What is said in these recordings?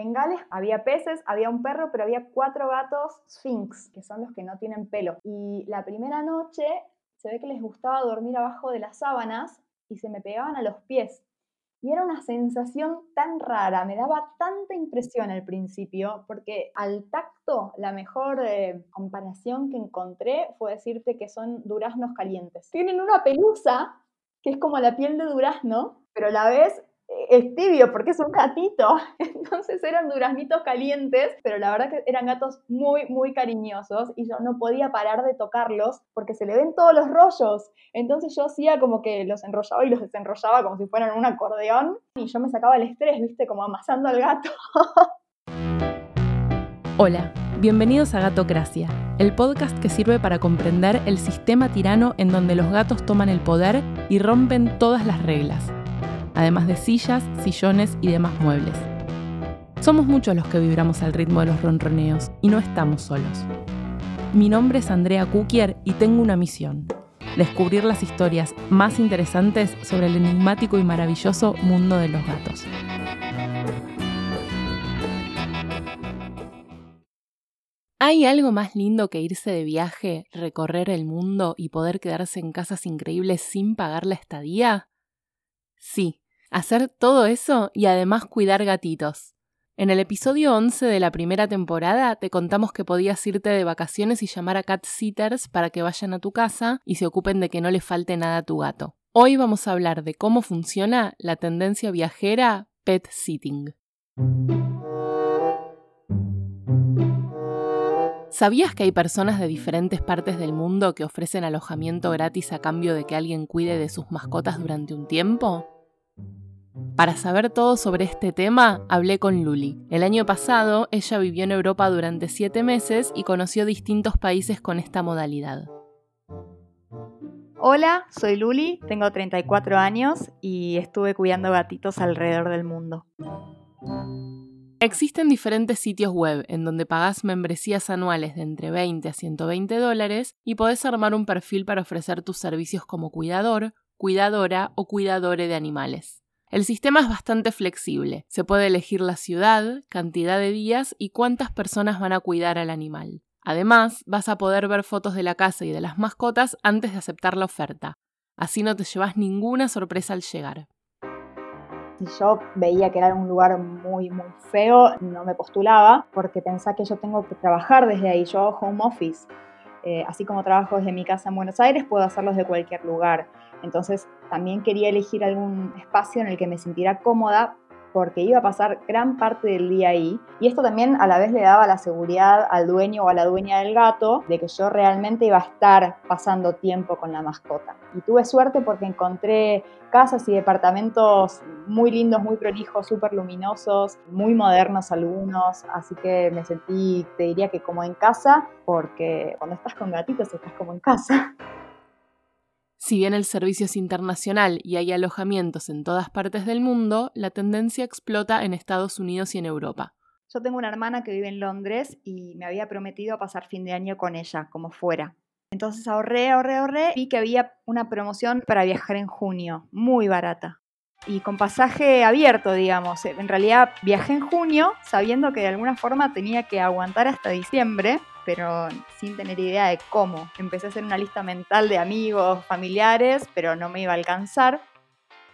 En Gales había peces, había un perro, pero había cuatro gatos Sphinx, que son los que no tienen pelo. Y la primera noche se ve que les gustaba dormir abajo de las sábanas y se me pegaban a los pies. Y era una sensación tan rara, me daba tanta impresión al principio, porque al tacto la mejor eh, comparación que encontré fue decirte que son duraznos calientes. Tienen una pelusa que es como la piel de durazno, pero a la vez es tibio porque es un gatito. Entonces eran duraznitos calientes, pero la verdad que eran gatos muy, muy cariñosos y yo no podía parar de tocarlos porque se le ven todos los rollos. Entonces yo hacía como que los enrollaba y los desenrollaba como si fueran un acordeón y yo me sacaba el estrés, viste, como amasando al gato. Hola, bienvenidos a Gatocracia, el podcast que sirve para comprender el sistema tirano en donde los gatos toman el poder y rompen todas las reglas además de sillas, sillones y demás muebles. Somos muchos los que vibramos al ritmo de los ronroneos y no estamos solos. Mi nombre es Andrea Kukier y tengo una misión, descubrir las historias más interesantes sobre el enigmático y maravilloso mundo de los gatos. ¿Hay algo más lindo que irse de viaje, recorrer el mundo y poder quedarse en casas increíbles sin pagar la estadía? Sí, hacer todo eso y además cuidar gatitos. En el episodio 11 de la primera temporada te contamos que podías irte de vacaciones y llamar a cat sitters para que vayan a tu casa y se ocupen de que no le falte nada a tu gato. Hoy vamos a hablar de cómo funciona la tendencia viajera pet sitting. ¿Sabías que hay personas de diferentes partes del mundo que ofrecen alojamiento gratis a cambio de que alguien cuide de sus mascotas durante un tiempo? Para saber todo sobre este tema, hablé con Luli. El año pasado, ella vivió en Europa durante siete meses y conoció distintos países con esta modalidad. Hola, soy Luli, tengo 34 años y estuve cuidando gatitos alrededor del mundo. Existen diferentes sitios web en donde pagás membresías anuales de entre 20 a 120 dólares y podés armar un perfil para ofrecer tus servicios como cuidador, cuidadora o cuidadore de animales. El sistema es bastante flexible. Se puede elegir la ciudad, cantidad de días y cuántas personas van a cuidar al animal. Además, vas a poder ver fotos de la casa y de las mascotas antes de aceptar la oferta. Así no te llevas ninguna sorpresa al llegar. Si yo veía que era un lugar muy, muy feo, no me postulaba porque pensaba que yo tengo que trabajar desde ahí. Yo hago home office. Eh, así como trabajo desde mi casa en Buenos Aires, puedo hacerlo desde cualquier lugar. Entonces también quería elegir algún espacio en el que me sintiera cómoda porque iba a pasar gran parte del día ahí. Y esto también a la vez le daba la seguridad al dueño o a la dueña del gato de que yo realmente iba a estar pasando tiempo con la mascota. Y tuve suerte porque encontré casas y departamentos muy lindos, muy prolijos, súper luminosos, muy modernos algunos. Así que me sentí, te diría que como en casa, porque cuando estás con gatitos estás como en casa. Si bien el servicio es internacional y hay alojamientos en todas partes del mundo, la tendencia explota en Estados Unidos y en Europa. Yo tengo una hermana que vive en Londres y me había prometido pasar fin de año con ella, como fuera. Entonces ahorré, ahorré, ahorré. Vi que había una promoción para viajar en junio, muy barata. Y con pasaje abierto, digamos. En realidad viajé en junio sabiendo que de alguna forma tenía que aguantar hasta diciembre pero sin tener idea de cómo. Empecé a hacer una lista mental de amigos, familiares, pero no me iba a alcanzar.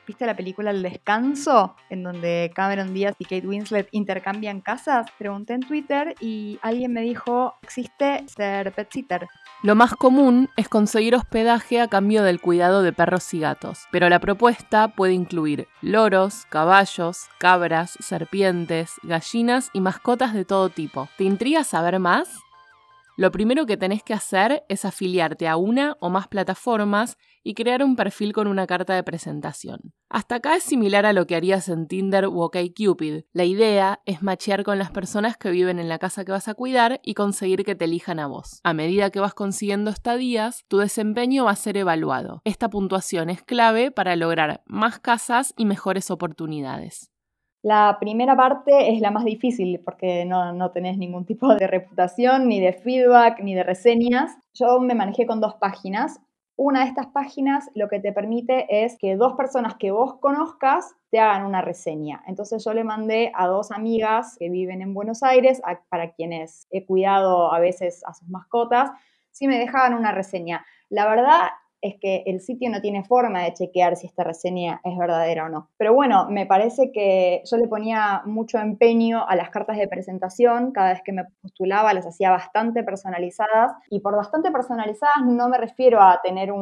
¿Viste la película El Descanso? En donde Cameron Díaz y Kate Winslet intercambian casas. Pregunté en Twitter y alguien me dijo, existe ser pet sitter. Lo más común es conseguir hospedaje a cambio del cuidado de perros y gatos, pero la propuesta puede incluir loros, caballos, cabras, serpientes, gallinas y mascotas de todo tipo. ¿Te intriga saber más? Lo primero que tenés que hacer es afiliarte a una o más plataformas y crear un perfil con una carta de presentación. Hasta acá es similar a lo que harías en Tinder u OkCupid. La idea es machear con las personas que viven en la casa que vas a cuidar y conseguir que te elijan a vos. A medida que vas consiguiendo estadías, tu desempeño va a ser evaluado. Esta puntuación es clave para lograr más casas y mejores oportunidades. La primera parte es la más difícil porque no, no, tenés ningún tipo de reputación, ni de feedback, ni de reseñas. Yo me manejé con dos páginas. una de estas páginas lo que te permite es que dos personas que vos conozcas te hagan una reseña. Entonces yo le mandé a dos amigas que viven en Buenos Aires, para quienes he cuidado a veces a sus mascotas, si me dejaban una reseña. La verdad es que el sitio no tiene forma de chequear si esta reseña es verdadera o no. Pero bueno, me parece que yo le ponía mucho empeño a las cartas de presentación, cada vez que me postulaba las hacía bastante personalizadas y por bastante personalizadas no me refiero a tener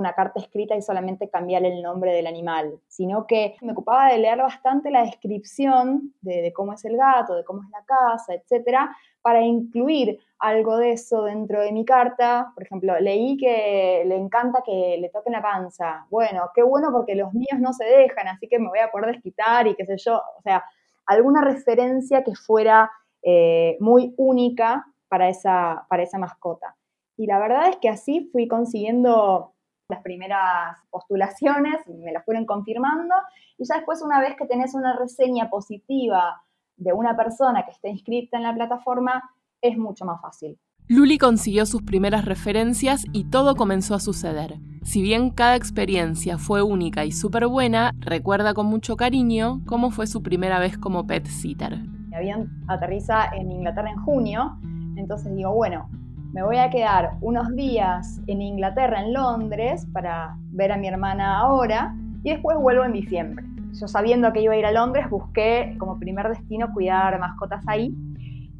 una carta escrita y solamente cambiar el nombre del animal, sino que me ocupaba de leer bastante la descripción de, cómo es el gato, de cómo es la casa, etcétera, para incluir algo de eso dentro de mi carta. Por ejemplo, leí que le encanta que le toquen la panza. Bueno, qué bueno porque los míos no se dejan, así que me voy a poder desquitar y qué sé yo. O sea, alguna referencia que fuera eh, muy única para esa, para esa mascota. Y la verdad es que así fui consiguiendo las primeras postulaciones, me las fueron confirmando, y ya después una vez que tenés una reseña positiva de una persona que esté inscrita en la plataforma, es mucho más fácil. Luli consiguió sus primeras referencias y todo comenzó a suceder. Si bien cada experiencia fue única y súper buena, recuerda con mucho cariño cómo fue su primera vez como pet sitter. Mi avión aterriza en Inglaterra en junio, entonces digo, bueno, me voy a quedar unos días en Inglaterra, en Londres, para ver a mi hermana ahora, y después vuelvo en diciembre. Yo sabiendo que iba a ir a Londres, busqué como primer destino cuidar mascotas ahí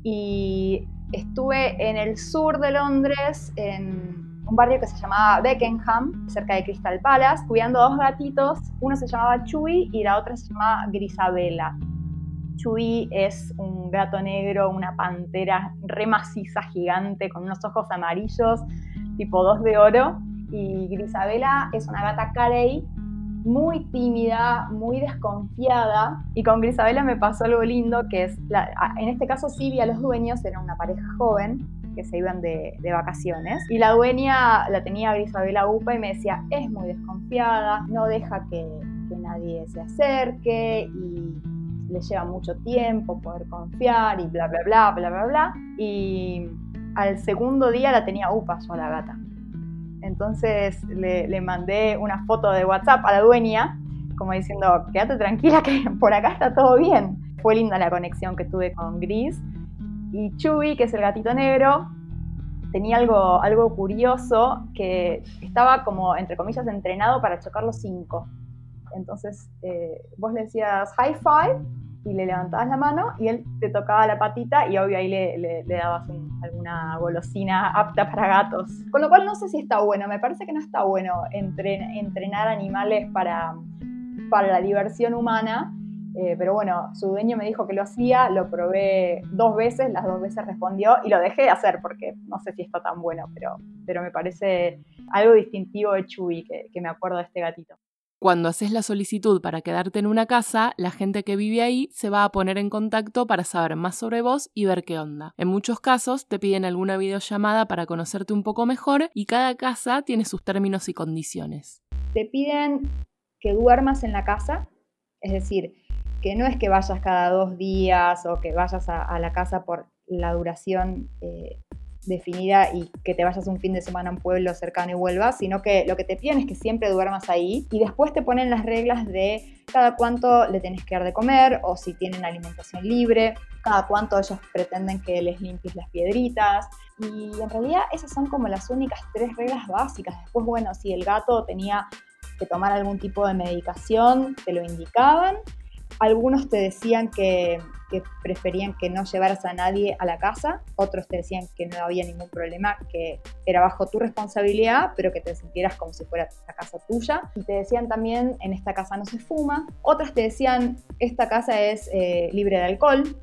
y estuve en el sur de Londres, en un barrio que se llamaba Beckenham, cerca de Crystal Palace, cuidando dos gatitos. Uno se llamaba Chewy y la otra se llamaba Grisabela. Chewy es un gato negro, una pantera re maciza, gigante, con unos ojos amarillos, tipo dos de oro. Y Grisabela es una gata carey muy tímida, muy desconfiada. Y con Grisabela me pasó algo lindo, que es, en este caso sí vi a los dueños, era una pareja joven que se iban de, vacaciones. Y la dueña la tenía Grisabela Upa y me decía, es muy desconfiada, no deja que, que nadie se acerque y le lleva mucho tiempo poder confiar y bla, bla, bla, bla, bla, bla. Y al segundo día la tenía Upa yo la gata. Entonces le, mandé una foto de WhatsApp a la dueña, como diciendo, quédate tranquila que por acá está todo bien. Fue linda la conexión que tuve con Gris. Y Chuy, que es el gatito negro, tenía algo, algo curioso, que estaba como, entre comillas, entrenado para chocar los cinco. Entonces, eh, vos le decías high five y le levantabas la mano y él te tocaba la patita y obvio ahí le, dabas alguna golosina apta para gatos. Con lo cual no sé si está bueno, me parece que no está bueno entrenar animales para, para la diversión humana. Eh, pero bueno, su dueño me dijo que lo hacía, lo probé dos veces, las dos veces respondió y lo dejé de hacer porque no sé si está tan bueno, pero, pero me parece algo distintivo de Chuy, que, que me acuerdo de este gatito. Cuando haces la solicitud para quedarte en una casa, la gente que vive ahí se va a poner en contacto para saber más sobre vos y ver qué onda. En muchos casos te piden alguna videollamada para conocerte un poco mejor y cada casa tiene sus términos y condiciones. Te piden que duermas en la casa, es decir, que no es que vayas cada dos días o que vayas a, la casa por la duración eh, definida y que te vayas un fin de semana a un pueblo cercano y vuelvas, sino que lo que te piden es que siempre duermas ahí y después te ponen las reglas de cada cuánto le tenés que dar de comer o si tienen alimentación libre, cada cuánto ellos pretenden que les limpies las piedritas y en realidad esas son como las únicas tres reglas básicas. Después, bueno, si el gato tenía que tomar algún tipo de medicación, te lo indicaban. Algunos te decían que preferían que no llevaras a nadie a la casa, otros te decían que no había ningún problema, que era bajo tu responsabilidad, pero que te sintieras como si fuera la casa tuya. Y te decían también, en esta casa no se fuma. Otras te decían, esta casa es eh, libre de alcohol.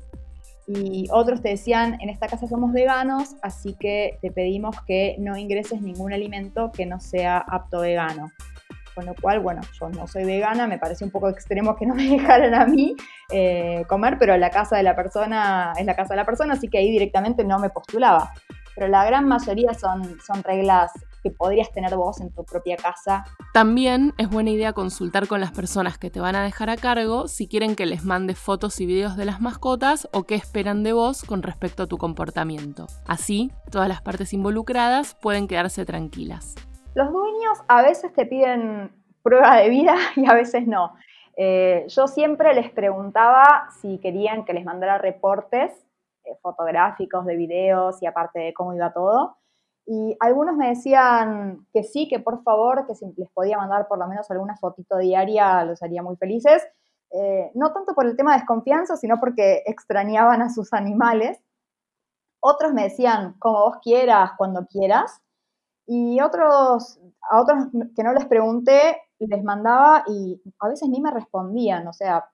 Y otros te decían, en esta casa somos veganos, así que te pedimos que no ingreses ningún alimento que no sea apto vegano. Con lo cual, bueno, yo no soy vegana, me parece un poco extremo que no me dejaran a mí eh, comer, pero la casa de la persona es la casa de la persona, así que ahí directamente no me postulaba. Pero la gran mayoría son, son reglas que podrías tener vos en tu propia casa. También es buena idea consultar con las personas que te van a dejar a cargo si quieren que les mandes fotos y videos de las mascotas o qué esperan de vos con respecto a tu comportamiento. Así, todas las partes involucradas pueden quedarse tranquilas. Los dueños a veces te piden prueba de vida y a veces no. Eh, yo siempre les preguntaba si querían que les mandara reportes eh, fotográficos, de videos y aparte de cómo iba todo. Y algunos me decían que sí, que por favor, que si les podía mandar por lo menos alguna fotito diaria, los haría muy felices. Eh, no tanto por el tema de desconfianza, sino porque extrañaban a sus animales. Otros me decían, como vos quieras, cuando quieras. Y otros, a otros que no les pregunté, les mandaba y a veces ni me respondían, o sea,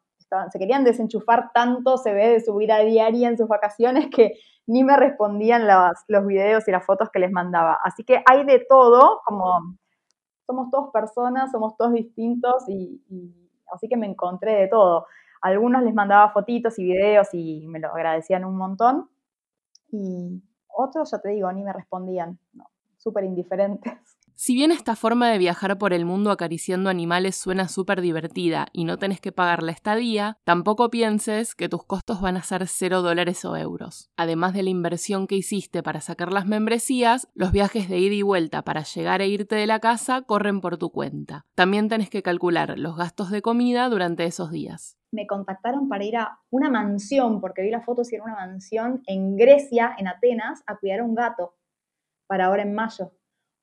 se querían desenchufar tanto, se ve de su vida diaria en sus vacaciones que ni me respondían los videos y las fotos que les mandaba. Así que hay de todo, como somos todos personas, somos todos distintos y así que me encontré de todo. algunos les mandaba fotitos y videos y me lo agradecían un montón y otros, ya te digo, ni me respondían, no, súper indiferentes. Si bien esta forma de viajar por el mundo acariciando animales suena súper divertida y no tenés que pagar la estadía, tampoco pienses que tus costos van a ser 0 dólares o euros. Además de la inversión que hiciste para sacar las membresías, los viajes de ida y vuelta para llegar e irte de la casa corren por tu cuenta. También tenés que calcular los gastos de comida durante esos días. Me contactaron para ir a una mansión, porque vi las fotos y era una mansión en Grecia, en Atenas, a cuidar a un gato para ahora en mayo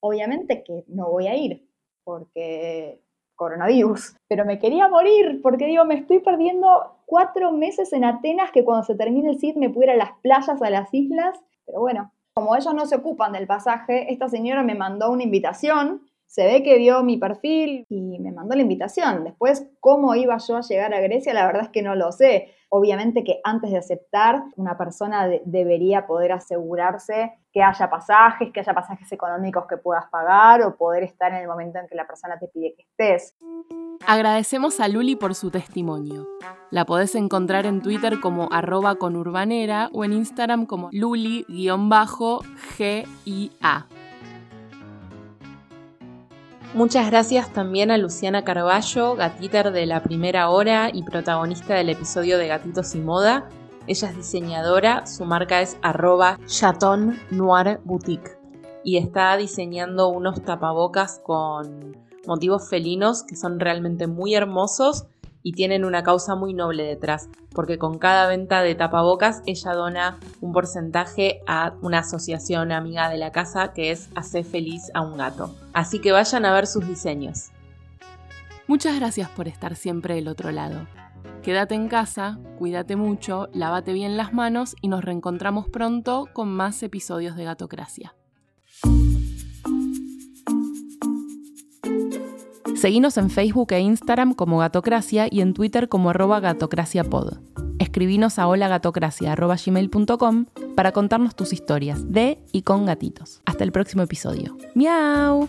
obviamente que no voy a ir porque coronavirus, pero me quería morir porque digo, me estoy perdiendo cuatro meses en Atenas que cuando se termine el CID me pudiera a las playas, a las islas, pero bueno, como ellos no se ocupan del pasaje, esta señora me mandó una invitación, se ve que vio mi perfil y me mandó la invitación. Después, ¿cómo iba yo a llegar a Grecia? La verdad es que no lo sé. Obviamente que antes de aceptar, una persona debería poder asegurarse que haya pasajes, que haya pasajes económicos que puedas pagar o poder estar en el momento en que la persona te pide que estés. Agradecemos a Luli por su testimonio. La podés encontrar en Twitter como arroba conurbanera o en Instagram como luli-gia. Muchas gracias también a Luciana Carballo, gatiter de la primera hora y protagonista del episodio de Gatitos y Moda. Ella es diseñadora, su marca es arroba Chaton Noir Boutique y está diseñando unos tapabocas con motivos felinos que son realmente muy hermosos y tienen una causa muy noble detrás, porque con cada venta de tapabocas ella dona un porcentaje a una asociación amiga de la casa que es Hacer feliz a un gato. Así que vayan a ver sus diseños. Muchas gracias por estar siempre del otro lado. Quédate en casa, cuídate mucho, lávate bien las manos y nos reencontramos pronto con más episodios de Gatocracia. Seguinos en Facebook e Instagram como Gatocracia y en Twitter como arroba gatocraciapod. Escribinos a holagatocracia.gmail.com para contarnos tus historias de y con gatitos. Hasta el próximo episodio. ¡Miau!